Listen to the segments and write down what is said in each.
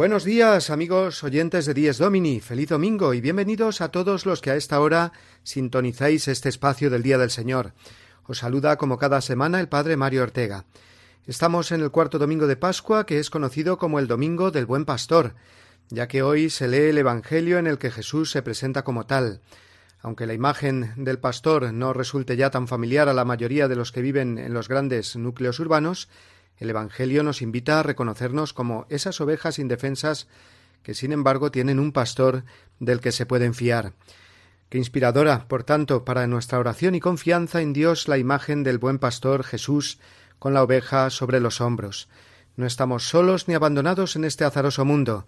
Buenos días, amigos oyentes de Dies Domini. Feliz domingo y bienvenidos a todos los que a esta hora sintonizáis este espacio del Día del Señor. Os saluda como cada semana el Padre Mario Ortega. Estamos en el cuarto domingo de Pascua, que es conocido como el Domingo del Buen Pastor, ya que hoy se lee el Evangelio en el que Jesús se presenta como tal. Aunque la imagen del pastor no resulte ya tan familiar a la mayoría de los que viven en los grandes núcleos urbanos, el Evangelio nos invita a reconocernos como esas ovejas indefensas que sin embargo tienen un pastor del que se pueden fiar. Qué inspiradora, por tanto, para nuestra oración y confianza en Dios la imagen del buen pastor Jesús con la oveja sobre los hombros. No estamos solos ni abandonados en este azaroso mundo.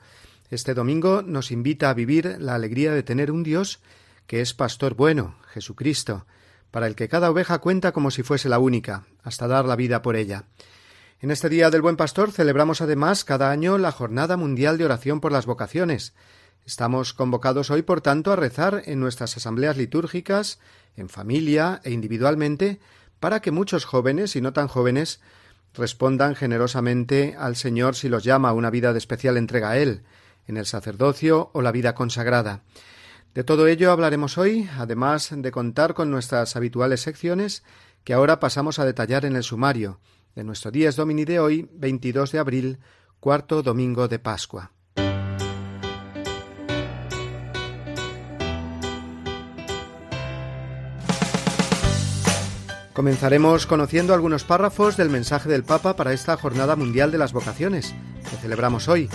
Este domingo nos invita a vivir la alegría de tener un Dios que es pastor bueno, Jesucristo, para el que cada oveja cuenta como si fuese la única, hasta dar la vida por ella. En este Día del Buen Pastor celebramos además cada año la Jornada Mundial de Oración por las Vocaciones. Estamos convocados hoy, por tanto, a rezar en nuestras asambleas litúrgicas, en familia e individualmente, para que muchos jóvenes y no tan jóvenes respondan generosamente al Señor si los llama a una vida de especial entrega a Él, en el sacerdocio o la vida consagrada. De todo ello hablaremos hoy, además de contar con nuestras habituales secciones que ahora pasamos a detallar en el sumario, de nuestro Días Domini de hoy, 22 de abril, cuarto domingo de Pascua. Comenzaremos conociendo algunos párrafos del mensaje del Papa para esta Jornada Mundial de las Vocaciones, que celebramos hoy.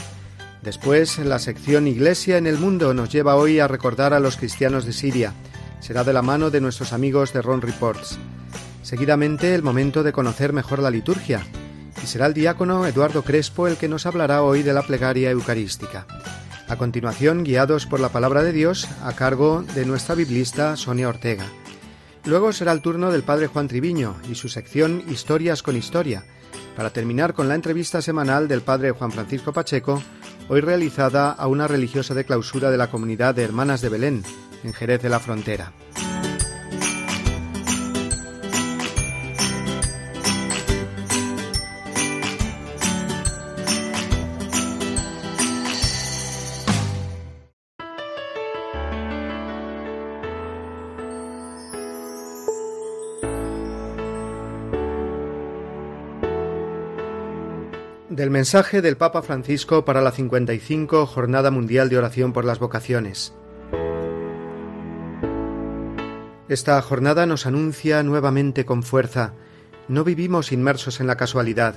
Después, la sección Iglesia en el Mundo nos lleva hoy a recordar a los cristianos de Siria. Será de la mano de nuestros amigos de Ron Reports. Seguidamente el momento de conocer mejor la liturgia, y será el diácono Eduardo Crespo el que nos hablará hoy de la plegaria eucarística. A continuación, guiados por la palabra de Dios, a cargo de nuestra biblista Sonia Ortega. Luego será el turno del padre Juan Triviño y su sección Historias con Historia, para terminar con la entrevista semanal del padre Juan Francisco Pacheco, hoy realizada a una religiosa de clausura de la comunidad de Hermanas de Belén, en Jerez de la Frontera. Del mensaje del Papa Francisco para la 55 Jornada Mundial de Oración por las Vocaciones. Esta jornada nos anuncia nuevamente con fuerza, no vivimos inmersos en la casualidad,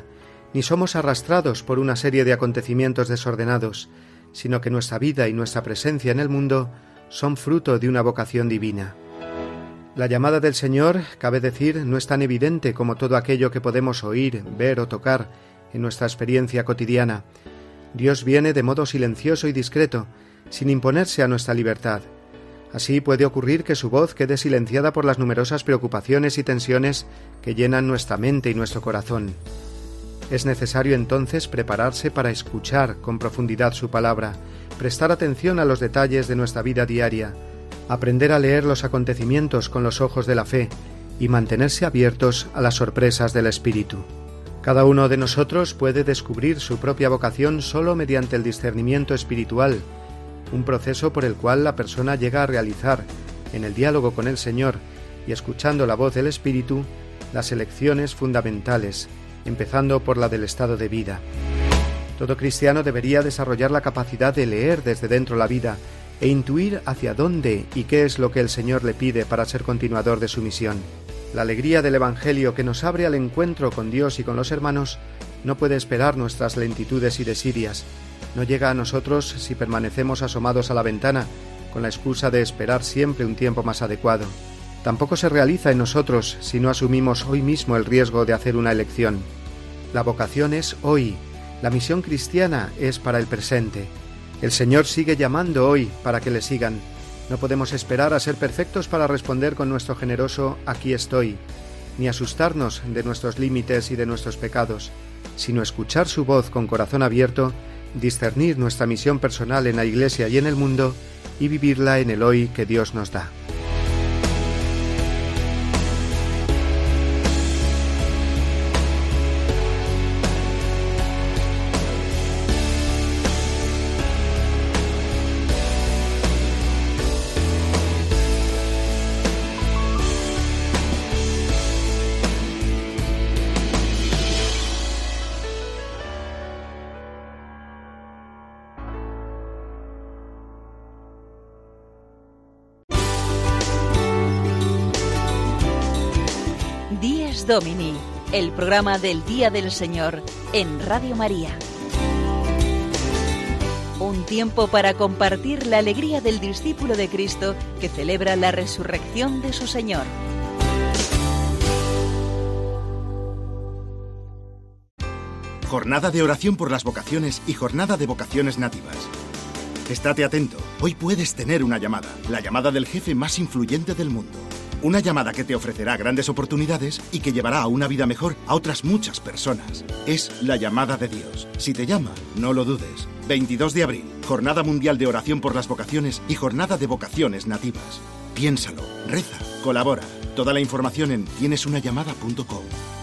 ni somos arrastrados por una serie de acontecimientos desordenados, sino que nuestra vida y nuestra presencia en el mundo son fruto de una vocación divina. La llamada del Señor, cabe decir, no es tan evidente como todo aquello que podemos oír, ver o tocar, en nuestra experiencia cotidiana. Dios viene de modo silencioso y discreto, sin imponerse a nuestra libertad. Así puede ocurrir que su voz quede silenciada por las numerosas preocupaciones y tensiones que llenan nuestra mente y nuestro corazón. Es necesario entonces prepararse para escuchar con profundidad su palabra, prestar atención a los detalles de nuestra vida diaria, aprender a leer los acontecimientos con los ojos de la fe y mantenerse abiertos a las sorpresas del Espíritu. Cada uno de nosotros puede descubrir su propia vocación solo mediante el discernimiento espiritual, un proceso por el cual la persona llega a realizar, en el diálogo con el Señor y escuchando la voz del Espíritu, las elecciones fundamentales, empezando por la del estado de vida. Todo cristiano debería desarrollar la capacidad de leer desde dentro la vida e intuir hacia dónde y qué es lo que el Señor le pide para ser continuador de su misión. La alegría del Evangelio que nos abre al encuentro con Dios y con los hermanos no puede esperar nuestras lentitudes y desidias. No llega a nosotros si permanecemos asomados a la ventana con la excusa de esperar siempre un tiempo más adecuado. tampoco se realiza en nosotros si no asumimos hoy mismo el riesgo de hacer una elección. La vocación es hoy, la misión cristiana es para el presente. El Señor sigue llamando hoy para que le sigan. No podemos esperar a ser perfectos para responder con nuestro generoso aquí estoy, ni asustarnos de nuestros límites y de nuestros pecados, sino escuchar su voz con corazón abierto, discernir nuestra misión personal en la Iglesia y en el mundo y vivirla en el hoy que Dios nos da. Domini, el programa del Día del Señor en Radio María. Un tiempo para compartir la alegría del discípulo de Cristo que celebra la resurrección de su Señor. Jornada de oración por las vocaciones y jornada de vocaciones nativas. Estate atento, hoy puedes tener una llamada, la llamada del jefe más influyente del mundo. Una llamada que te ofrecerá grandes oportunidades y que llevará a una vida mejor a otras muchas personas. Es la llamada de Dios. Si te llama, no lo dudes. 22 de abril, Jornada Mundial de Oración por las Vocaciones y Jornada de Vocaciones Nativas. Piénsalo, reza, colabora. Toda la información en tienesunallamada.com.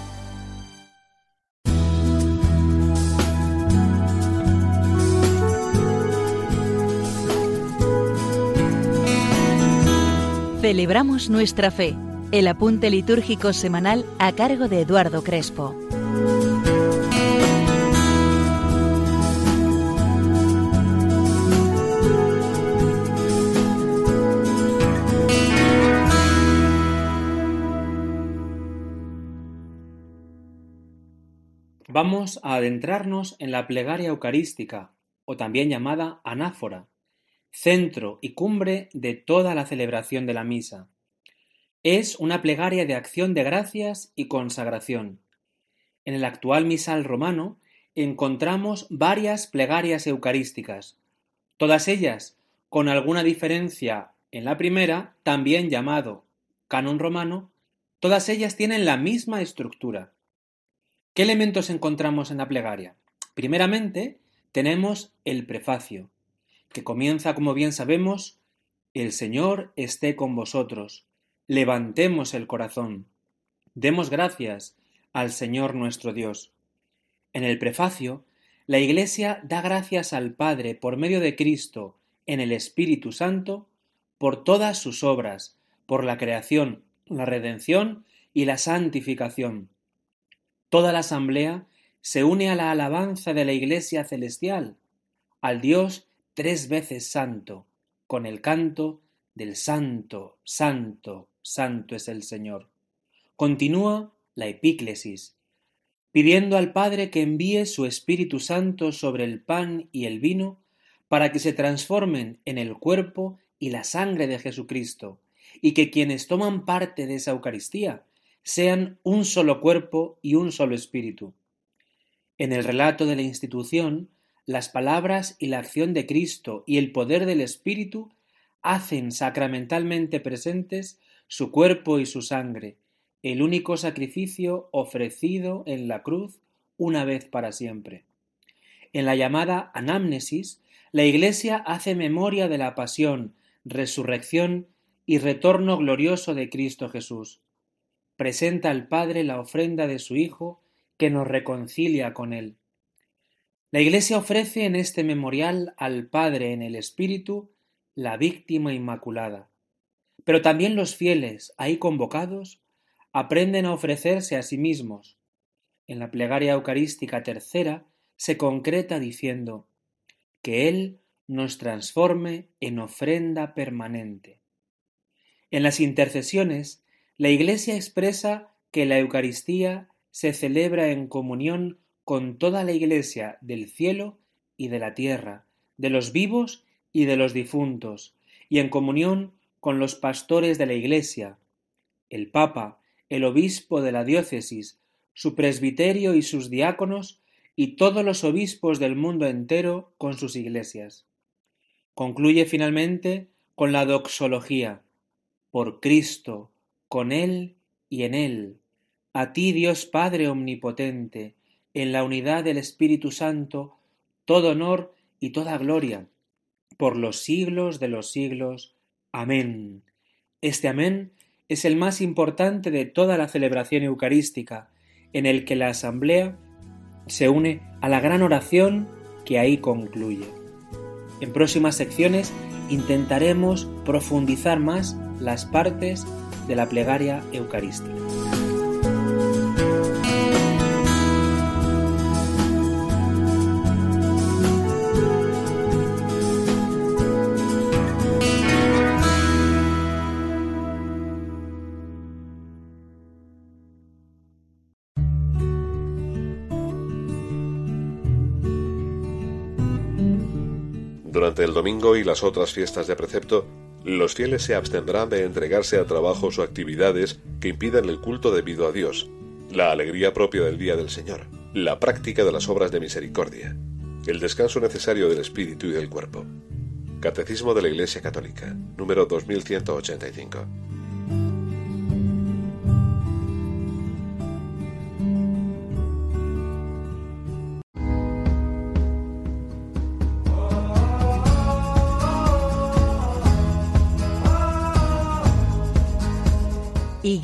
Celebramos nuestra fe. El apunte litúrgico semanal a cargo de Eduardo Crespo. Vamos a adentrarnos en la plegaria eucarística, o también llamada anáfora, centro y cumbre de toda la celebración de la misa. Es una plegaria de acción de gracias y consagración. En el actual misal romano encontramos varias plegarias eucarísticas, todas ellas con alguna diferencia en la primera, también llamado canon romano, todas ellas tienen la misma estructura. ¿Qué elementos encontramos en la plegaria? Primeramente, tenemos el prefacio, que comienza, como bien sabemos, El Señor esté con vosotros. Levantemos el corazón. Demos gracias al Señor nuestro Dios. En el prefacio, la Iglesia da gracias al Padre por medio de Cristo en el Espíritu Santo por todas sus obras, por la creación, la redención y la santificación. Toda la asamblea se une a la alabanza de la Iglesia celestial, al Dios tres veces santo, con el canto del Santo, Santo, Santo es el Señor. Continúa la epíclesis, pidiendo al Padre que envíe su Espíritu Santo sobre el pan y el vino, para que se transformen en el cuerpo y la sangre de Jesucristo, y que quienes toman parte de esa Eucaristía sean un solo cuerpo y un solo espíritu. En el relato de la institución las palabras y la acción de Cristo y el poder del Espíritu hacen sacramentalmente presentes su cuerpo y su sangre, el único sacrificio ofrecido en la cruz una vez para siempre. En la llamada anamnesis, la Iglesia hace memoria de la pasión, resurrección y retorno glorioso de Cristo Jesús. Presenta al Padre la ofrenda de su Hijo que nos reconcilia con Él. La Iglesia ofrece en este memorial al Padre en el Espíritu la víctima inmaculada. Pero también los fieles, ahí convocados, aprenden a ofrecerse a sí mismos. En la plegaria eucarística tercera se concreta diciendo que Él nos transforme en ofrenda permanente. En las intercesiones, la Iglesia expresa que la Eucaristía se celebra en comunión con toda la Iglesia del cielo y de la tierra, de los vivos y de los difuntos, y en comunión con los pastores de la Iglesia, el Papa, el obispo de la diócesis, su presbiterio y sus diáconos, y todos los obispos del mundo entero con sus iglesias. Concluye finalmente con la doxología. Por Cristo, con Él y en Él. A ti, Dios Padre Omnipotente, en la unidad del Espíritu Santo, todo honor y toda gloria, por los siglos de los siglos. Amén. Este amén es el más importante de toda la celebración eucarística, en el que la asamblea se une a la gran oración que ahí concluye. En próximas secciones intentaremos profundizar más las partes de la plegaria eucarística. Durante el domingo y las otras fiestas de precepto, los fieles se abstendrán de entregarse a trabajos o actividades que impidan el culto debido a Dios, la alegría propia del día del Señor, la práctica de las obras de misericordia, el descanso necesario del espíritu y del cuerpo. Catecismo de la Iglesia Católica, número 2185.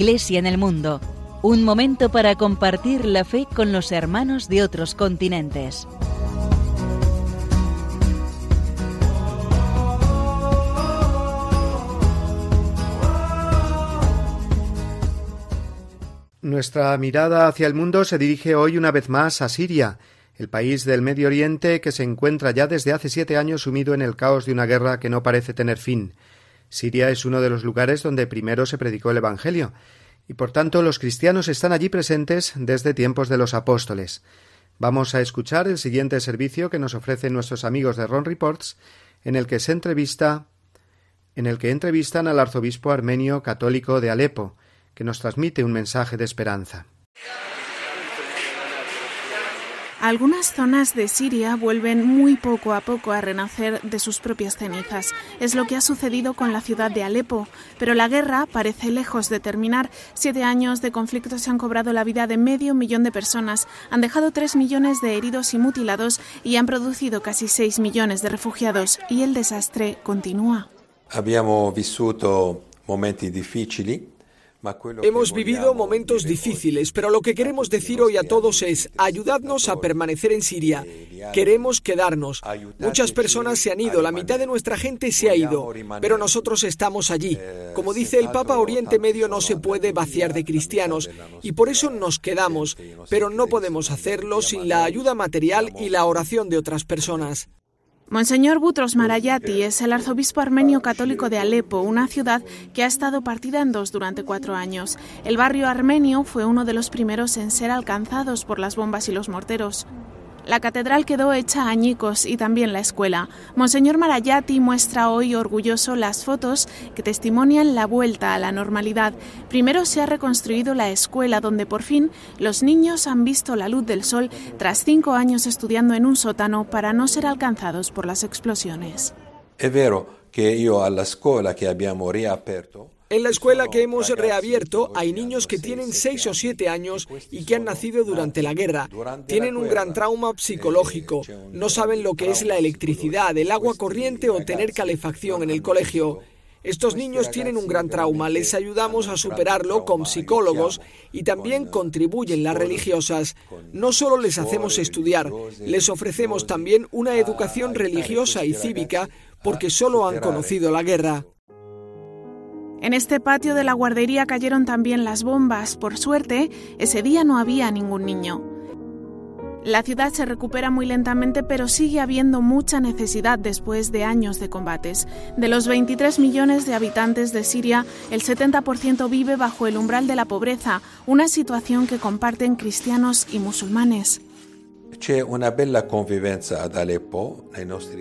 Iglesia en el mundo, un momento para compartir la fe con los hermanos de otros continentes. Nuestra mirada hacia el mundo se dirige hoy una vez más a Siria, el país del Medio Oriente que se encuentra ya desde hace siete años sumido en el caos de una guerra que no parece tener fin. Siria es uno de los lugares donde primero se predicó el Evangelio, y por tanto los cristianos están allí presentes desde tiempos de los apóstoles. Vamos a escuchar el siguiente servicio que nos ofrecen nuestros amigos de Ron Reports, en el que se entrevista en el que entrevistan al arzobispo armenio católico de Alepo, que nos transmite un mensaje de esperanza. Algunas zonas de Siria vuelven muy poco a poco a renacer de sus propias cenizas. Es lo que ha sucedido con la ciudad de Alepo. Pero la guerra parece lejos de terminar. Siete años de conflicto se han cobrado la vida de medio millón de personas, han dejado tres millones de heridos y mutilados y han producido casi seis millones de refugiados. Y el desastre continúa. Abbiamo vissuto momenti difficili Hemos vivido momentos difíciles, pero lo que queremos decir hoy a todos es, ayudadnos a permanecer en Siria. Queremos quedarnos. Muchas personas se han ido, la mitad de nuestra gente se ha ido, pero nosotros estamos allí. Como dice el Papa, Oriente Medio no se puede vaciar de cristianos y por eso nos quedamos, pero no podemos hacerlo sin la ayuda material y la oración de otras personas. Monseñor Butros Marayati es el arzobispo armenio católico de Alepo, una ciudad que ha estado partida en dos durante cuatro años. El barrio armenio fue uno de los primeros en ser alcanzados por las bombas y los morteros. La catedral quedó hecha añicos y también la escuela. Monseñor Marayati muestra hoy orgulloso las fotos que testimonian la vuelta a la normalidad. Primero se ha reconstruido la escuela donde por fin los niños han visto la luz del sol tras cinco años estudiando en un sótano para no ser alcanzados por las explosiones. Es vero que yo a la escuela que habíamos en la escuela que hemos reabierto hay niños que tienen 6 o 7 años y que han nacido durante la guerra. Tienen un gran trauma psicológico. No saben lo que es la electricidad, el agua corriente o tener calefacción en el colegio. Estos niños tienen un gran trauma, les ayudamos a superarlo con psicólogos y también contribuyen las religiosas. No solo les hacemos estudiar, les ofrecemos también una educación religiosa y cívica porque solo han conocido la guerra. En este patio de la guardería cayeron también las bombas. Por suerte, ese día no había ningún niño. La ciudad se recupera muy lentamente, pero sigue habiendo mucha necesidad después de años de combates. De los 23 millones de habitantes de Siria, el 70% vive bajo el umbral de la pobreza, una situación que comparten cristianos y musulmanes.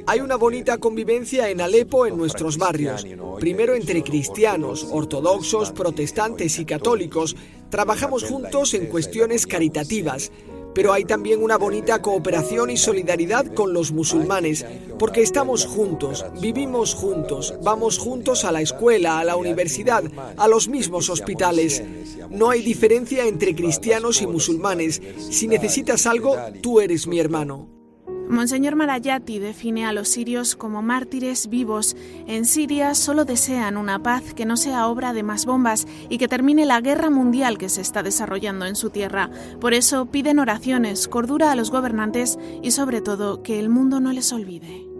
Hay una bonita convivencia en Alepo en nuestros barrios, primero entre cristianos, ortodoxos, protestantes y católicos. Trabajamos juntos en cuestiones caritativas, pero hay también una bonita cooperación y solidaridad con los musulmanes, porque estamos juntos, vivimos juntos, vamos juntos a la escuela, a la universidad, a los mismos hospitales. No hay diferencia entre cristianos y musulmanes. Si necesitas algo, tú eres mi hermano. Monseñor Marayati define a los sirios como mártires vivos. En Siria solo desean una paz que no sea obra de más bombas y que termine la guerra mundial que se está desarrollando en su tierra. Por eso piden oraciones, cordura a los gobernantes y sobre todo que el mundo no les olvide.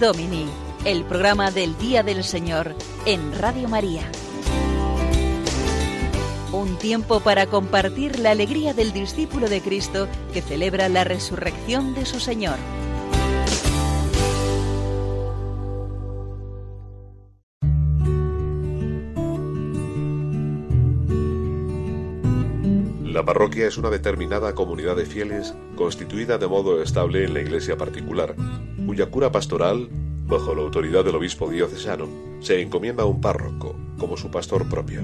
Domini el programa del Día del Señor en Radio María. Un tiempo para compartir la alegría del discípulo de Cristo que celebra la resurrección de su Señor. La parroquia es una determinada comunidad de fieles constituida de modo estable en la iglesia particular, cuya cura pastoral bajo la autoridad del obispo diocesano, se encomienda a un párroco como su pastor propio.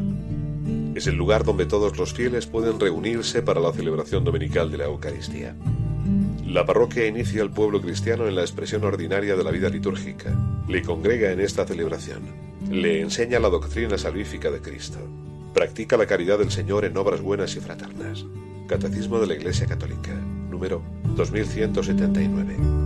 Es el lugar donde todos los fieles pueden reunirse para la celebración dominical de la Eucaristía. La parroquia inicia al pueblo cristiano en la expresión ordinaria de la vida litúrgica, le congrega en esta celebración, le enseña la doctrina salvífica de Cristo, practica la caridad del Señor en obras buenas y fraternas. Catecismo de la Iglesia Católica, número 2179.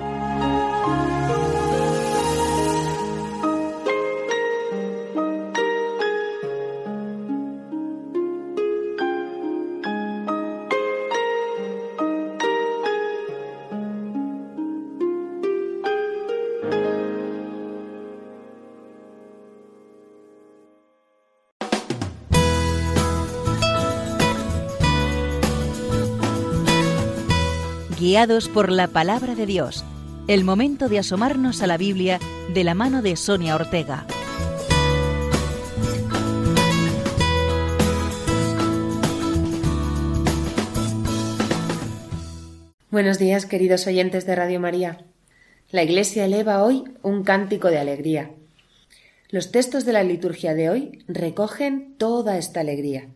Por la palabra de Dios. El momento de asomarnos a la Biblia de la mano de Sonia Ortega. Buenos días, queridos oyentes de Radio María. La Iglesia eleva hoy un cántico de alegría. Los textos de la liturgia de hoy recogen toda esta alegría.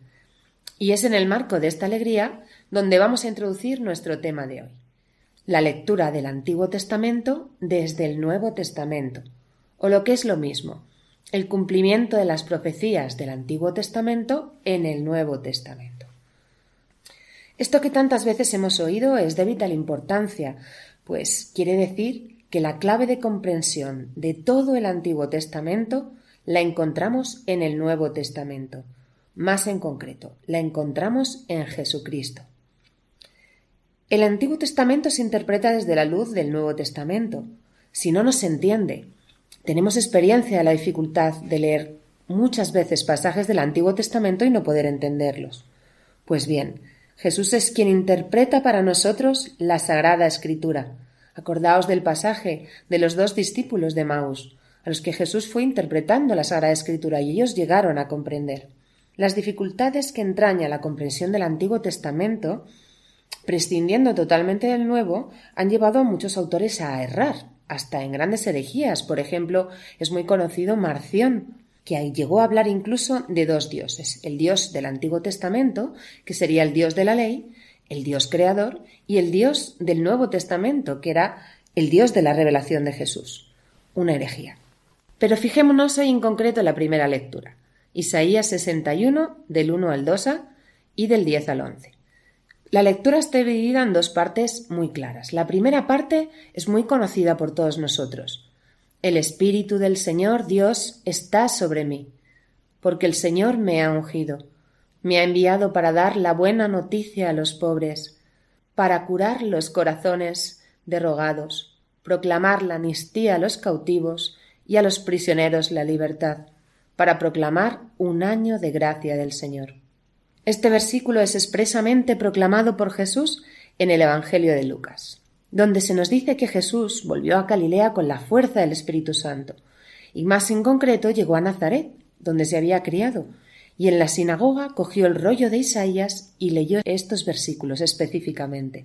Y es en el marco de esta alegría donde vamos a introducir nuestro tema de hoy. La lectura del Antiguo Testamento desde el Nuevo Testamento, o lo que es lo mismo, el cumplimiento de las profecías del Antiguo Testamento en el Nuevo Testamento. Esto que tantas veces hemos oído es de vital importancia, pues quiere decir que la clave de comprensión de todo el Antiguo Testamento la encontramos en el Nuevo Testamento. Más en concreto, la encontramos en Jesucristo. El Antiguo Testamento se interpreta desde la luz del Nuevo Testamento. Si no nos entiende, tenemos experiencia de la dificultad de leer muchas veces pasajes del Antiguo Testamento y no poder entenderlos. Pues bien, Jesús es quien interpreta para nosotros la Sagrada Escritura. Acordaos del pasaje de los dos discípulos de Maús, a los que Jesús fue interpretando la Sagrada Escritura y ellos llegaron a comprender. Las dificultades que entraña la comprensión del Antiguo Testamento, prescindiendo totalmente del Nuevo, han llevado a muchos autores a errar, hasta en grandes herejías. Por ejemplo, es muy conocido Marción, que llegó a hablar incluso de dos dioses, el dios del Antiguo Testamento, que sería el dios de la ley, el dios creador, y el dios del Nuevo Testamento, que era el dios de la revelación de Jesús. Una herejía. Pero fijémonos hoy en concreto en la primera lectura. Isaías 61, del 1 al 2 y del 10 al 11. La lectura está dividida en dos partes muy claras. La primera parte es muy conocida por todos nosotros. El Espíritu del Señor Dios está sobre mí, porque el Señor me ha ungido. Me ha enviado para dar la buena noticia a los pobres, para curar los corazones derrogados, proclamar la amnistía a los cautivos y a los prisioneros la libertad, para proclamar un año de gracia del Señor. Este versículo es expresamente proclamado por Jesús en el Evangelio de Lucas, donde se nos dice que Jesús volvió a Galilea con la fuerza del Espíritu Santo, y más en concreto llegó a Nazaret, donde se había criado, y en la sinagoga cogió el rollo de Isaías y leyó estos versículos específicamente.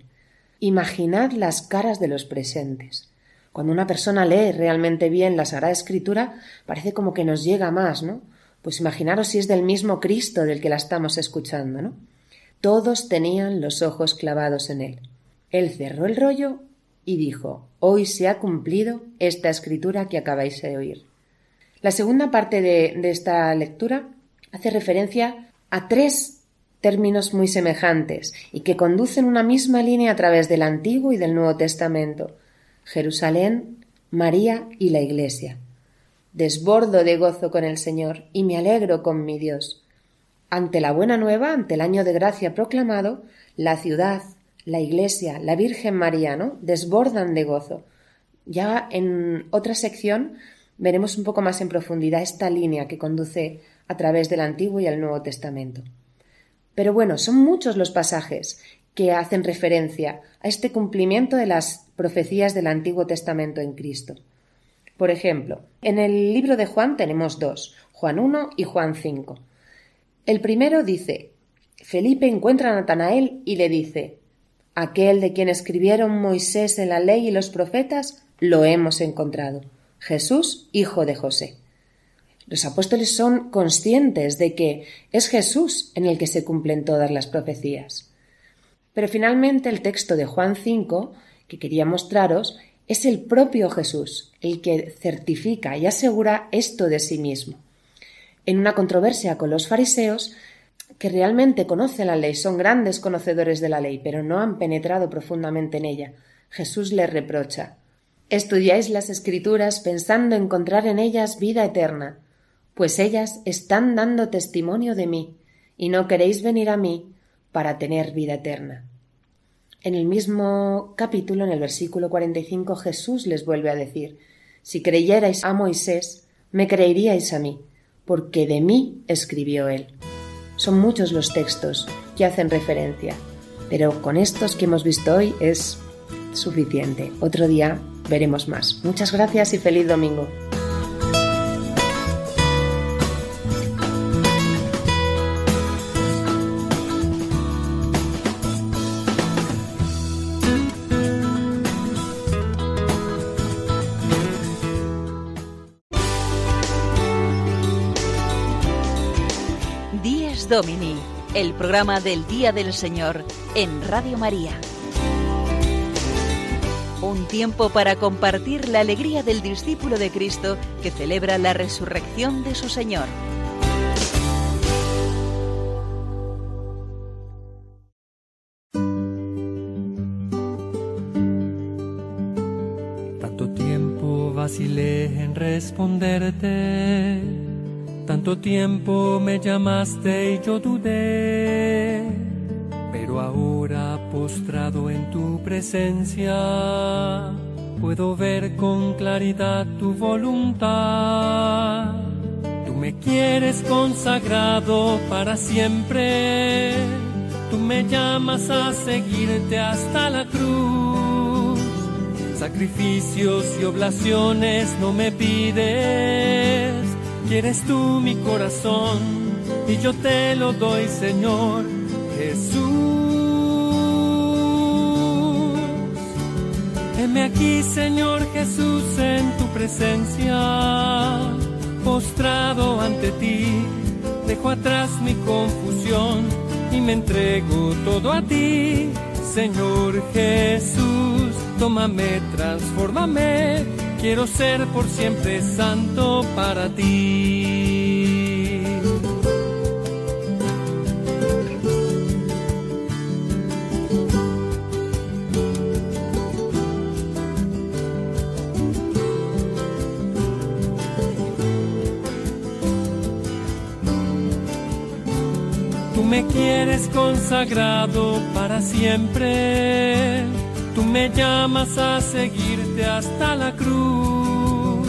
Imaginad las caras de los presentes. Cuando una persona lee realmente bien la Sagrada Escritura, parece como que nos llega más, ¿no? Pues imaginaros si es del mismo Cristo del que la estamos escuchando, ¿no? Todos tenían los ojos clavados en él. Él cerró el rollo y dijo Hoy se ha cumplido esta escritura que acabáis de oír. La segunda parte de, de esta lectura hace referencia a tres términos muy semejantes y que conducen una misma línea a través del Antiguo y del Nuevo Testamento, Jerusalén, María y la Iglesia. Desbordo de gozo con el Señor y me alegro con mi Dios. Ante la buena nueva, ante el año de gracia proclamado, la ciudad, la Iglesia, la Virgen María, ¿no? desbordan de gozo. Ya en otra sección veremos un poco más en profundidad esta línea que conduce a través del Antiguo y el Nuevo Testamento. Pero bueno, son muchos los pasajes que hacen referencia a este cumplimiento de las profecías del Antiguo Testamento en Cristo. Por ejemplo, en el libro de Juan tenemos dos, Juan 1 y Juan 5. El primero dice, Felipe encuentra a Natanael y le dice, Aquel de quien escribieron Moisés en la ley y los profetas, lo hemos encontrado, Jesús, hijo de José. Los apóstoles son conscientes de que es Jesús en el que se cumplen todas las profecías. Pero finalmente el texto de Juan 5, que quería mostraros, es el propio Jesús el que certifica y asegura esto de sí mismo. En una controversia con los fariseos, que realmente conocen la ley, son grandes conocedores de la ley, pero no han penetrado profundamente en ella, Jesús les reprocha Estudiáis las escrituras pensando encontrar en ellas vida eterna, pues ellas están dando testimonio de mí, y no queréis venir a mí para tener vida eterna. En el mismo capítulo, en el versículo 45, Jesús les vuelve a decir, Si creyerais a Moisés, me creeríais a mí, porque de mí escribió él. Son muchos los textos que hacen referencia, pero con estos que hemos visto hoy es suficiente. Otro día veremos más. Muchas gracias y feliz domingo. El programa del Día del Señor en Radio María. Un tiempo para compartir la alegría del discípulo de Cristo que celebra la resurrección de su Señor. Tanto tiempo vacilé en responderte tanto tiempo me llamaste y yo dudé, pero ahora postrado en tu presencia, puedo ver con claridad tu voluntad. Tú me quieres consagrado para siempre, tú me llamas a seguirte hasta la cruz. Sacrificios y oblaciones no me pides Quieres tú mi corazón y yo te lo doy, Señor Jesús. Heme aquí, Señor Jesús, en tu presencia, postrado ante ti, dejo atrás mi confusión y me entrego todo a ti, Señor Jesús. Tómame, transfórmame, quiero ser por siempre santo para ti. Tú me quieres consagrado para siempre. Tú me llamas a seguirte hasta la cruz.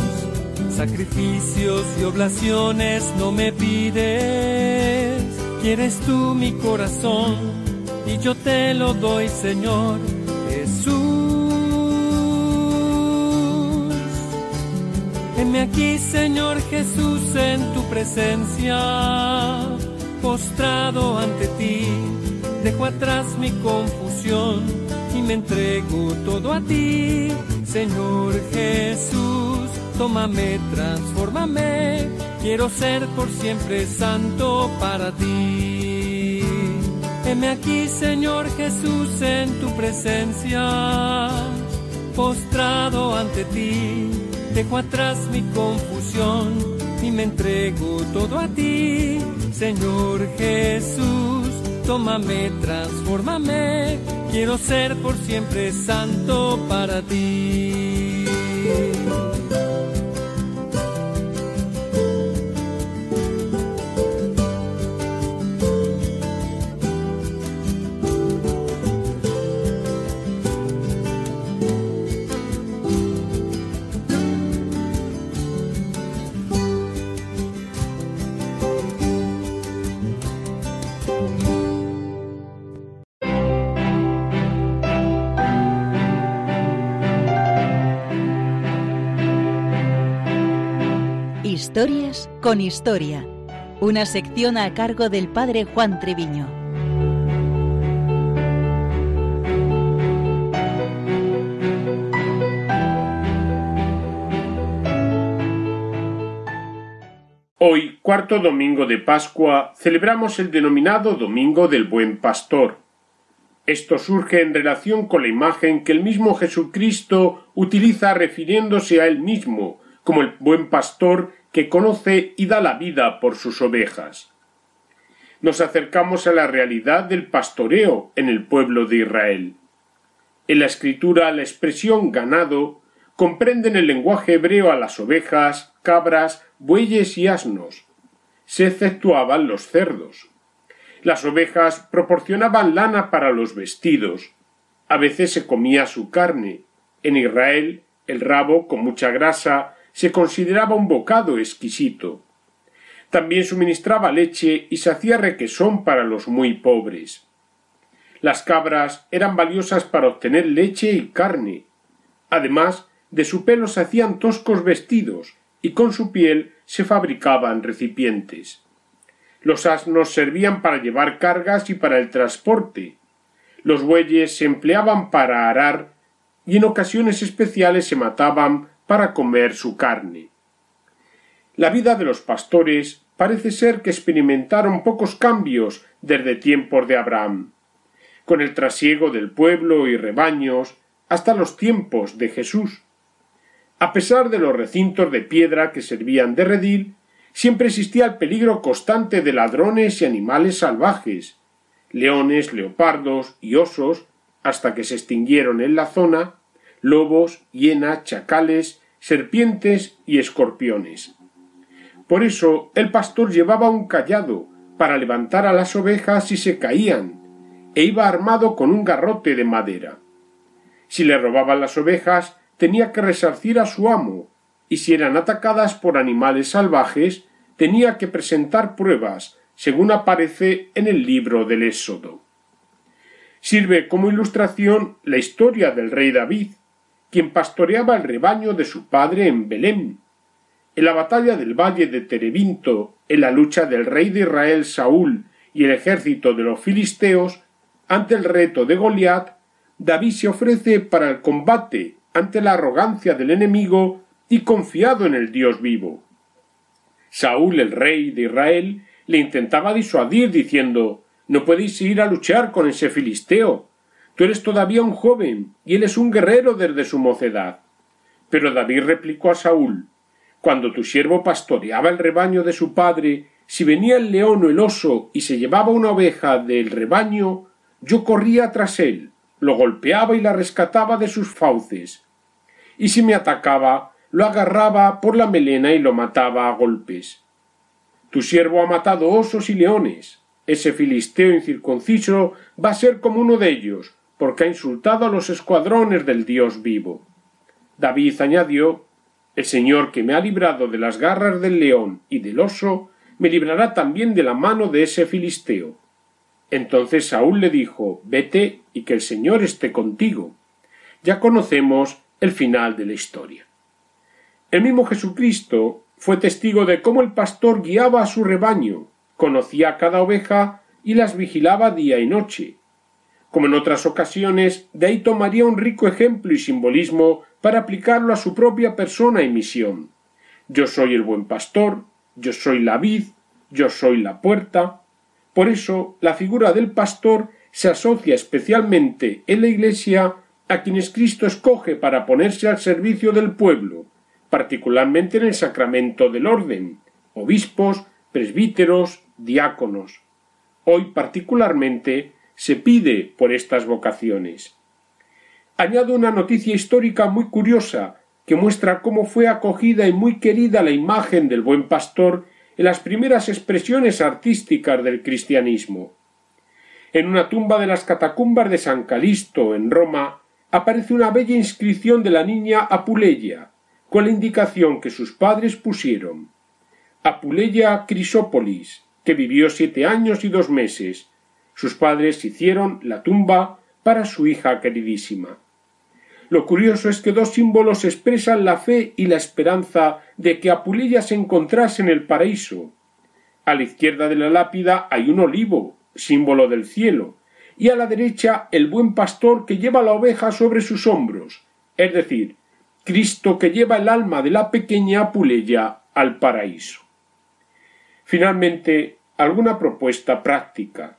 Sacrificios y oblaciones no me pides. Quieres tú mi corazón y yo te lo doy, Señor Jesús. Heme aquí, Señor Jesús, en tu presencia postrado ante ti, dejo atrás mi confusión y me entrego todo a ti, Señor Jesús. Tómame, transfórmame, quiero ser por siempre santo para ti. Heme aquí, Señor Jesús, en tu presencia, postrado ante ti, dejo atrás mi confusión y me entrego todo a ti, Señor Jesús. Tómame, transfórmame, quiero ser por siempre santo para ti. Historias con Historia, una sección a cargo del padre Juan Treviño. Hoy, cuarto domingo de Pascua, celebramos el denominado Domingo del Buen Pastor. Esto surge en relación con la imagen que el mismo Jesucristo utiliza refiriéndose a él mismo como el buen pastor que conoce y da la vida por sus ovejas. Nos acercamos a la realidad del pastoreo en el pueblo de Israel. En la escritura la expresión ganado comprende en el lenguaje hebreo a las ovejas, cabras, bueyes y asnos. Se exceptuaban los cerdos. Las ovejas proporcionaban lana para los vestidos. A veces se comía su carne. En Israel, el rabo, con mucha grasa, se consideraba un bocado exquisito. También suministraba leche y se hacía requesón para los muy pobres. Las cabras eran valiosas para obtener leche y carne. Además, de su pelo se hacían toscos vestidos y con su piel se fabricaban recipientes. Los asnos servían para llevar cargas y para el transporte. Los bueyes se empleaban para arar y en ocasiones especiales se mataban para comer su carne. La vida de los pastores parece ser que experimentaron pocos cambios desde tiempos de Abraham, con el trasiego del pueblo y rebaños hasta los tiempos de Jesús. A pesar de los recintos de piedra que servían de redil, siempre existía el peligro constante de ladrones y animales salvajes, leones, leopardos y osos, hasta que se extinguieron en la zona, lobos, hienas, chacales, serpientes y escorpiones. Por eso el pastor llevaba un callado para levantar a las ovejas si se caían, e iba armado con un garrote de madera. Si le robaban las ovejas, tenía que resarcir a su amo, y si eran atacadas por animales salvajes, tenía que presentar pruebas, según aparece en el libro del Éxodo. Sirve como ilustración la historia del rey David, quien pastoreaba el rebaño de su padre en Belén. en la batalla del valle de Terebinto, en la lucha del rey de Israel Saúl y el ejército de los filisteos, ante el reto de Goliat, David se ofrece para el combate ante la arrogancia del enemigo y confiado en el Dios vivo. Saúl, el rey de Israel, le intentaba disuadir diciendo No podéis ir a luchar con ese filisteo. Tú eres todavía un joven y él es un guerrero desde su mocedad. Pero David replicó a Saúl Cuando tu siervo pastoreaba el rebaño de su padre, si venía el león o el oso y se llevaba una oveja del rebaño, yo corría tras él, lo golpeaba y la rescataba de sus fauces. Y si me atacaba, lo agarraba por la melena y lo mataba a golpes. Tu siervo ha matado osos y leones. Ese filisteo incircunciso va a ser como uno de ellos, porque ha insultado a los escuadrones del Dios vivo. David añadió El Señor que me ha librado de las garras del león y del oso, me librará también de la mano de ese filisteo. Entonces Saúl le dijo Vete y que el Señor esté contigo. Ya conocemos el final de la historia. El mismo Jesucristo fue testigo de cómo el pastor guiaba a su rebaño, conocía a cada oveja y las vigilaba día y noche. Como en otras ocasiones, de ahí tomaría un rico ejemplo y simbolismo para aplicarlo a su propia persona y misión. Yo soy el buen pastor, yo soy la vid, yo soy la puerta. Por eso, la figura del pastor se asocia especialmente en la Iglesia a quienes Cristo escoge para ponerse al servicio del pueblo, particularmente en el sacramento del orden, obispos, presbíteros, diáconos. Hoy particularmente se pide por estas vocaciones. Añado una noticia histórica muy curiosa que muestra cómo fue acogida y muy querida la imagen del buen pastor en las primeras expresiones artísticas del cristianismo. En una tumba de las catacumbas de San Calisto, en Roma, aparece una bella inscripción de la niña Apuleya, con la indicación que sus padres pusieron Apuleya Crisópolis, que vivió siete años y dos meses. Sus padres hicieron la tumba para su hija queridísima. Lo curioso es que dos símbolos expresan la fe y la esperanza de que Apuleya se encontrase en el paraíso. A la izquierda de la lápida hay un olivo, símbolo del cielo, y a la derecha el buen pastor que lleva la oveja sobre sus hombros, es decir, Cristo que lleva el alma de la pequeña Apuleya al paraíso. Finalmente, alguna propuesta práctica.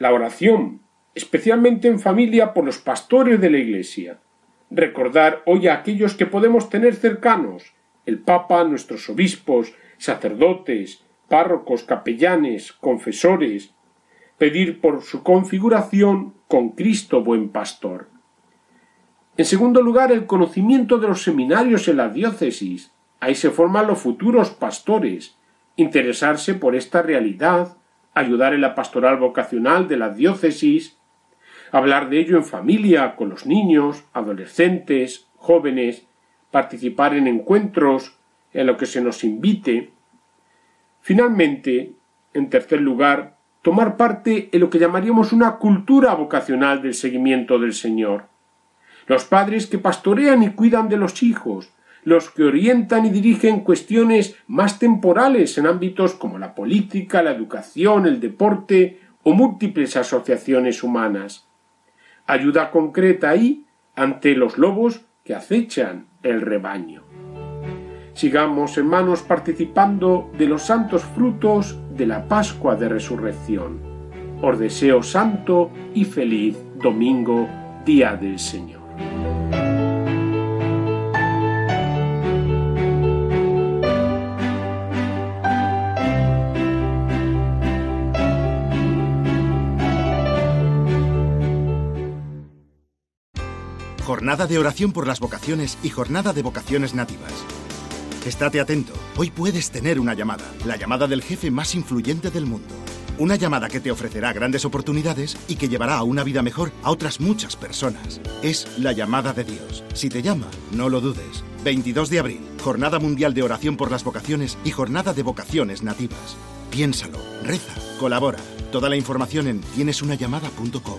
La oración, especialmente en familia por los pastores de la Iglesia. Recordar hoy a aquellos que podemos tener cercanos, el Papa, nuestros obispos, sacerdotes, párrocos, capellanes, confesores, pedir por su configuración con Cristo buen pastor. En segundo lugar, el conocimiento de los seminarios en la diócesis. Ahí se forman los futuros pastores. Interesarse por esta realidad, ayudar en la pastoral vocacional de la diócesis, hablar de ello en familia, con los niños, adolescentes, jóvenes, participar en encuentros en lo que se nos invite. Finalmente, en tercer lugar, tomar parte en lo que llamaríamos una cultura vocacional del seguimiento del Señor los padres que pastorean y cuidan de los hijos, los que orientan y dirigen cuestiones más temporales en ámbitos como la política, la educación, el deporte o múltiples asociaciones humanas. Ayuda concreta ahí ante los lobos que acechan el rebaño. Sigamos, hermanos, participando de los santos frutos de la Pascua de Resurrección. Os deseo santo y feliz domingo, día del Señor. Jornada de oración por las vocaciones y jornada de vocaciones nativas. Estate atento, hoy puedes tener una llamada, la llamada del jefe más influyente del mundo. Una llamada que te ofrecerá grandes oportunidades y que llevará a una vida mejor a otras muchas personas. Es la llamada de Dios. Si te llama, no lo dudes. 22 de abril, Jornada Mundial de Oración por las Vocaciones y Jornada de Vocaciones Nativas. Piénsalo, reza, colabora. Toda la información en tienesunallamada.com.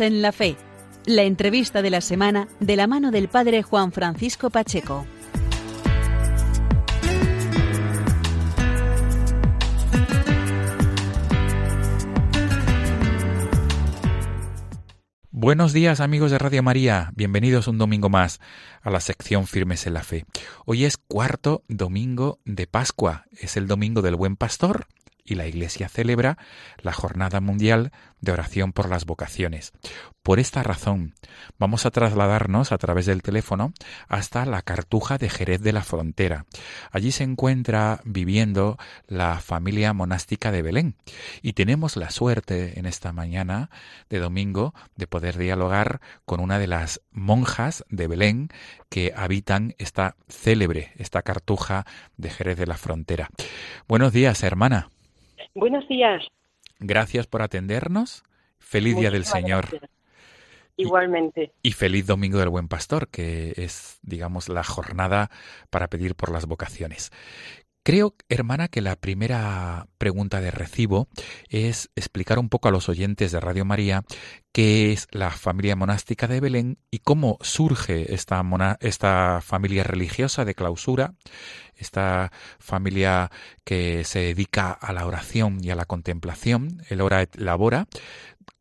En la Fe, la entrevista de la semana de la mano del Padre Juan Francisco Pacheco. Buenos días amigos de Radio María, bienvenidos un domingo más a la sección Firmes en la Fe. Hoy es cuarto domingo de Pascua, es el domingo del Buen Pastor y la Iglesia celebra la Jornada Mundial de Oración por las Vocaciones. Por esta razón, vamos a trasladarnos a través del teléfono hasta la Cartuja de Jerez de la Frontera. Allí se encuentra viviendo la familia monástica de Belén y tenemos la suerte en esta mañana de domingo de poder dialogar con una de las monjas de Belén que habitan esta célebre, esta Cartuja de Jerez de la Frontera. Buenos días, hermana. Buenos días. Gracias por atendernos. Feliz Día del Señor. Igualmente. Y, feliz Domingo del Buen Pastor, que es, digamos, la jornada para pedir por las vocaciones. Creo, hermana, que la primera pregunta de recibo es explicar un poco a los oyentes de Radio María qué es la familia monástica de Belén y cómo surge esta, familia religiosa de clausura, esta familia que se dedica a la oración y a la contemplación, el ora et labora.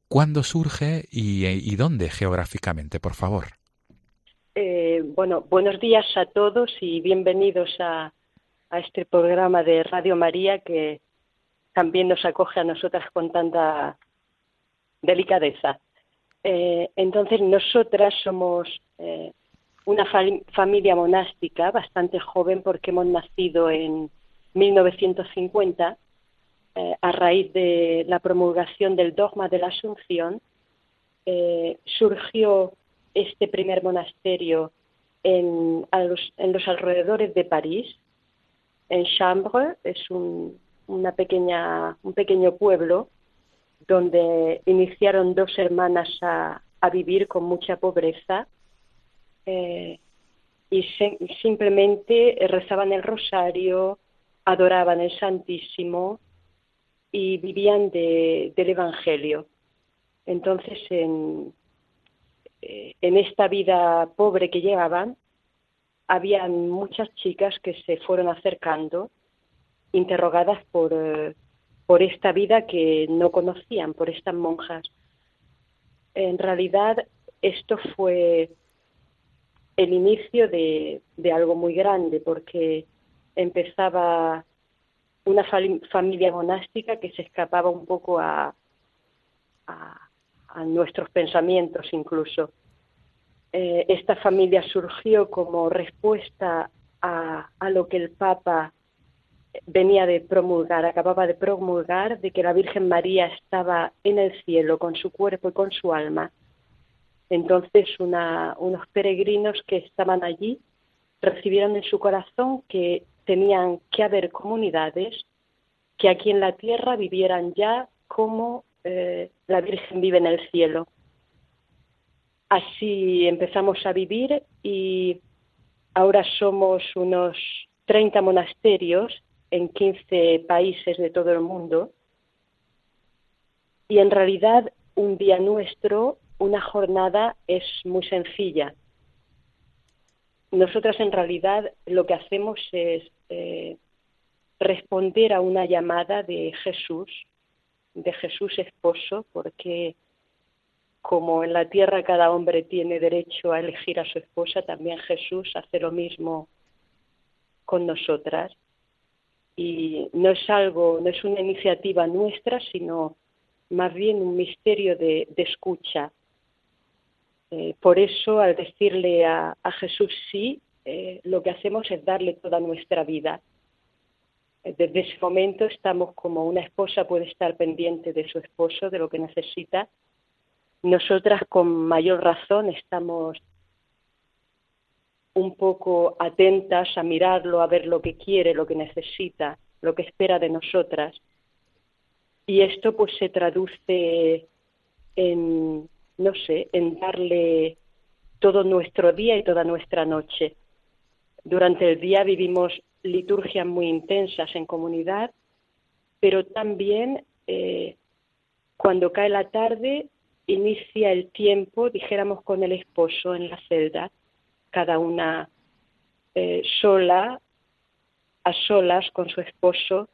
¿Cuándo surge y, y dónde geográficamente, por favor? Eh, bueno, buenos días a todos y bienvenidos a, a este programa de Radio María que también nos acoge a nosotras con tanta delicadeza. Eh, entonces, nosotras somos eh, una familia monástica bastante joven porque hemos nacido en 1950 eh, a raíz de la promulgación del dogma de la Asunción. surgió este primer monasterio en, los alrededores de París, en Chambre, es un, una pequeña, un pequeño pueblo donde iniciaron dos hermanas a, a vivir con mucha pobreza eh, y simplemente rezaban el rosario, adoraban el Santísimo y vivían de, del Evangelio. Entonces, en, eh, en esta vida pobre que llevaban, habían muchas chicas que se fueron acercando, interrogadas por, eh, por esta vida que no conocían, por estas monjas. En realidad, esto fue el inicio de, algo muy grande, porque empezaba una familia monástica que se escapaba un poco a, a, nuestros pensamientos incluso. Eh, esta familia surgió como respuesta a, lo que el Papa venía de promulgar, acababa de promulgar de que la Virgen María estaba en el cielo con su cuerpo y con su alma entonces unos peregrinos que estaban allí recibieron en su corazón que tenían que haber comunidades que aquí en la tierra vivieran ya como eh, la Virgen vive en el cielo. Así empezamos a vivir y ahora somos unos 30 monasterios en 15 países de todo el mundo. Y en realidad un día nuestro una jornada es muy sencilla. Nosotras en realidad lo que hacemos es eh, responder a una llamada de Jesús, de Jesús esposo, porque como en la tierra cada hombre tiene derecho a elegir a su esposa, también Jesús hace lo mismo con nosotras. Y no es algo, no es una iniciativa nuestra, sino más bien un misterio de escucha, eh, por eso, al decirle a, Jesús sí, eh, lo que hacemos es darle toda nuestra vida. Eh, desde ese momento estamos como una esposa puede estar pendiente de su esposo, de lo que necesita. Nosotras con mayor razón estamos un poco atentas a mirarlo, a ver lo que quiere, lo que necesita, lo que espera de nosotras. Y esto pues se traduce en, no sé, en darle todo nuestro día y toda nuestra noche. Durante el día vivimos liturgias muy intensas en comunidad, pero también eh, cuando cae la tarde inicia el tiempo, dijéramos, con el esposo en la celda, cada una eh, sola, a solas con su esposo,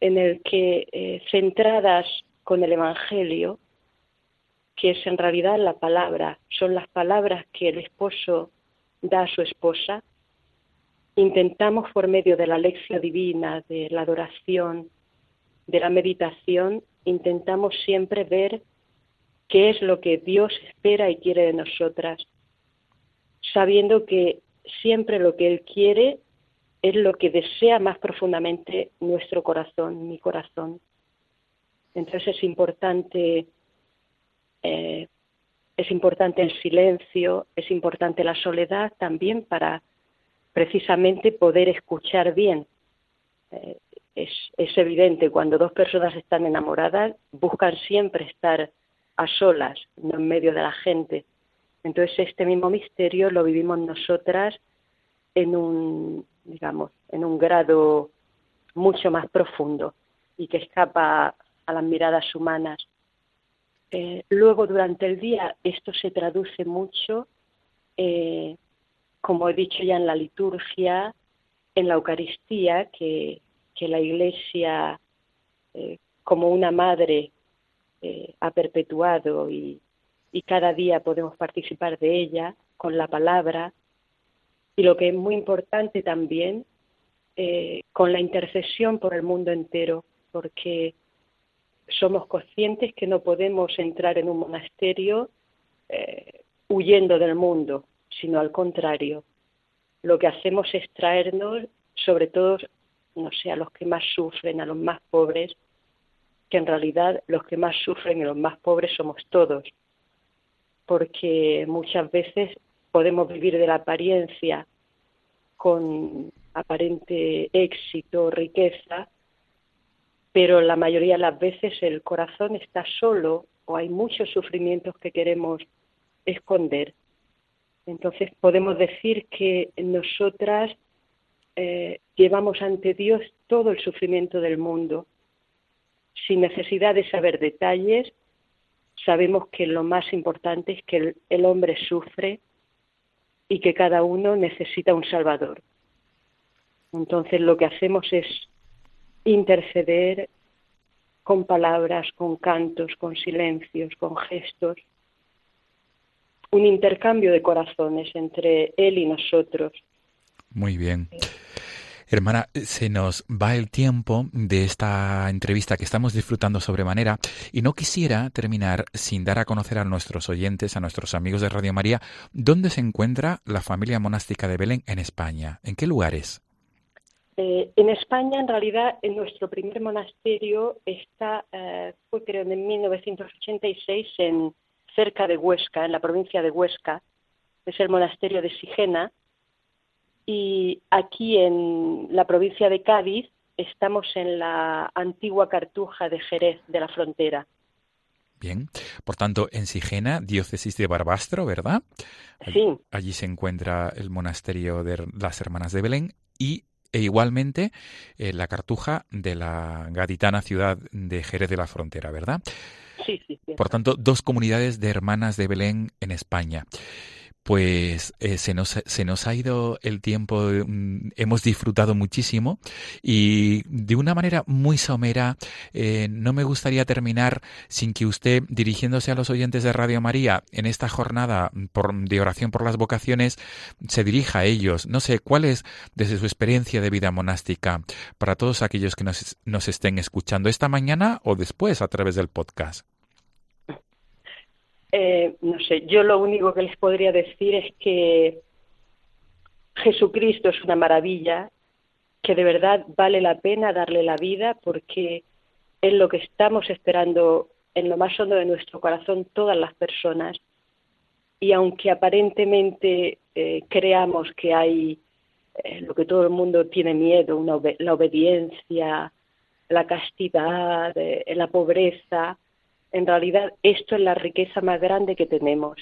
en el que, eh, centradas con el Evangelio, que es en realidad la palabra, son las palabras que el esposo da a su esposa. Intentamos por medio de la lección divina, de la adoración, de la meditación, intentamos siempre ver qué es lo que Dios espera y quiere de nosotras, sabiendo que siempre lo que Él quiere es lo que desea más profundamente nuestro corazón, mi corazón. Entonces es importante eh, es importante el silencio, es importante la soledad también para precisamente poder escuchar bien. Eh, es, es, evidente, cuando dos personas están enamoradas, buscan siempre estar a solas, no en medio de la gente. Entonces, este mismo misterio lo vivimos nosotras en un, digamos, en un grado mucho más profundo y que escapa a las miradas humanas. Eh, luego, durante el día, esto se traduce mucho, eh, como he dicho ya en la liturgia, en la Eucaristía, que, la Iglesia, eh, como una madre, ha perpetuado y, y cada día podemos participar de ella con la palabra, y lo que es muy importante también, eh, con la intercesión por el mundo entero, porque somos conscientes que no podemos entrar en un monasterio eh, huyendo del mundo, sino al contrario. Lo que hacemos es traernos, sobre todo, no sé, a los que más sufren, a los más pobres, que en realidad los que más sufren y los más pobres somos todos, porque muchas veces podemos vivir de la apariencia con aparente éxito, riqueza, pero la mayoría de las veces el corazón está solo o hay muchos sufrimientos que queremos esconder. Entonces podemos decir que nosotras eh, llevamos ante Dios todo el sufrimiento del mundo sin necesidad de saber detalles, sabemos que lo más importante es que el, hombre sufre y que cada uno necesita un Salvador. Entonces lo que hacemos es interceder con palabras, con cantos, con silencios, con gestos, un intercambio de corazones entre Él y nosotros. Muy bien. Hermana, se nos va el tiempo de esta entrevista que estamos disfrutando sobremanera y no quisiera terminar sin dar a conocer a nuestros oyentes, a nuestros amigos de Radio María, dónde se encuentra la familia monástica de Belén en España. ¿En qué lugares? Eh, en España, en realidad, en nuestro primer monasterio está, eh, fue creo en 1986, en, cerca de Huesca, en la provincia de Huesca. Es el monasterio de Sigena y aquí en la provincia de Cádiz estamos en la antigua cartuja de Jerez de la frontera. Bien, por tanto, en Sigena, diócesis de Barbastro, ¿verdad? Sí. Allí se encuentra el monasterio de las Hermanas de Belén y e igualmente eh, la cartuja de la gaditana ciudad de Jerez de la Frontera, ¿verdad? Sí, sí, sí. Por tanto, dos comunidades de hermanas de Belén en España. Pues eh, se, nos, se nos ha ido el tiempo, hemos disfrutado muchísimo y de una manera muy somera, eh, no me gustaría terminar sin que usted, dirigiéndose a los oyentes de Radio María en esta jornada por, de oración por las vocaciones, se dirija a ellos. No sé, ¿cuál es, desde su experiencia de vida monástica, para todos aquellos que nos, nos estén escuchando esta mañana o después a través del podcast? Eh, no sé, yo lo único que les podría decir es que Jesucristo es una maravilla, que de verdad vale la pena darle la vida porque es lo que estamos esperando en lo más hondo de nuestro corazón todas las personas. Y aunque aparentemente eh, creamos que hay eh, lo que todo el mundo tiene miedo, la obediencia, la castidad, la pobreza, en realidad esto es la riqueza más grande que tenemos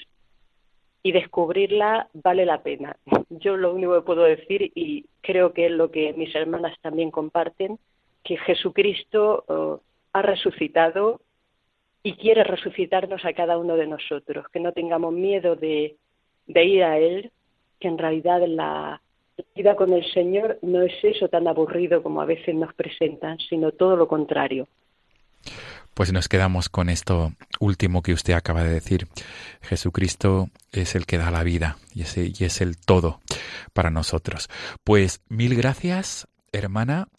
y descubrirla vale la pena. Yo lo único que puedo decir, y creo que es lo que mis hermanas también comparten, que Jesucristo oh, ha resucitado y quiere resucitarnos a cada uno de nosotros, que no tengamos miedo de, de ir a Él, que en realidad la vida con el Señor no es eso tan aburrido como a veces nos presentan, sino todo lo contrario. Pues nos quedamos con esto último que usted acaba de decir. Jesucristo es el que da la vida y es, y es el todo para nosotros. Pues mil gracias, hermana.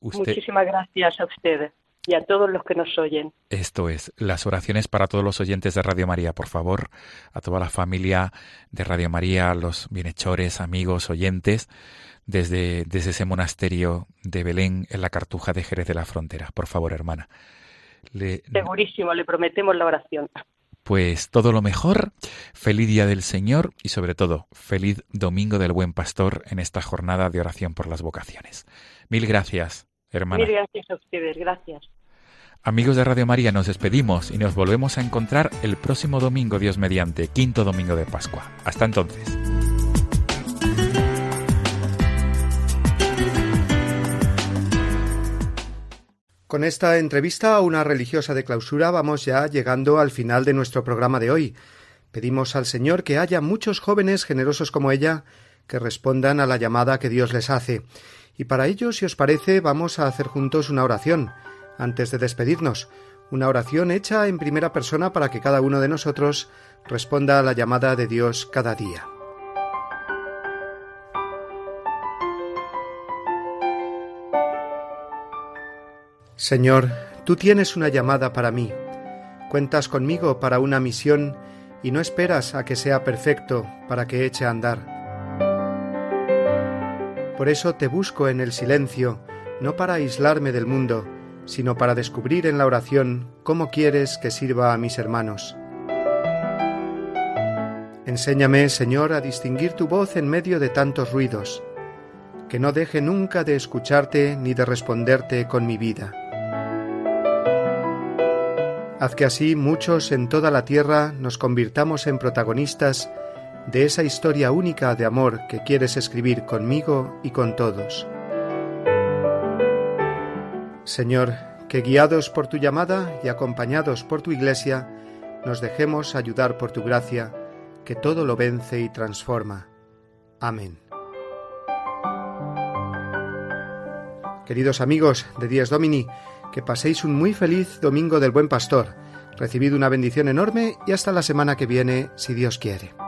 Muchísimas gracias a ustedes y a todos los que nos oyen. Esto es, las oraciones para todos los oyentes de Radio María, por favor, a toda la familia de Radio María, los bienhechores, amigos, oyentes, desde, desde ese monasterio de Belén en la Cartuja de Jerez de la Frontera. Por favor, hermana. Segurísimo, le prometemos la oración. Pues todo lo mejor, feliz día del Señor y sobre todo feliz domingo del Buen Pastor en esta jornada de oración por las vocaciones. Mil gracias, hermana. Mil gracias a ustedes, gracias. Amigos de Radio María, nos despedimos y nos volvemos a encontrar el próximo domingo, Dios mediante, quinto domingo de Pascua. Hasta entonces. Con esta entrevista a una religiosa de clausura vamos ya llegando al final de nuestro programa de hoy. Pedimos al Señor que haya muchos jóvenes generosos como ella que respondan a la llamada que Dios les hace. Y para ello, si os parece, vamos a hacer juntos una oración, antes de despedirnos, una oración hecha en primera persona para que cada uno de nosotros responda a la llamada de Dios cada día. Señor, tú tienes una llamada para mí. Cuentas conmigo para una misión y no esperas a que sea perfecto para que eche a andar. Por eso te busco en el silencio, no para aislarme del mundo, sino para descubrir en la oración cómo quieres que sirva a mis hermanos. Enséñame, Señor, a distinguir tu voz en medio de tantos ruidos, que no deje nunca de escucharte ni de responderte con mi vida. Haz que así muchos en toda la tierra nos convirtamos en protagonistas de esa historia única de amor que quieres escribir conmigo y con todos. Señor, que guiados por tu llamada y acompañados por tu iglesia, nos dejemos ayudar por tu gracia, que todo lo vence y transforma. Amén. Queridos amigos de Dies Domini, que paséis un muy feliz Domingo del Buen Pastor. Recibid una bendición enorme y hasta la semana que viene, si Dios quiere.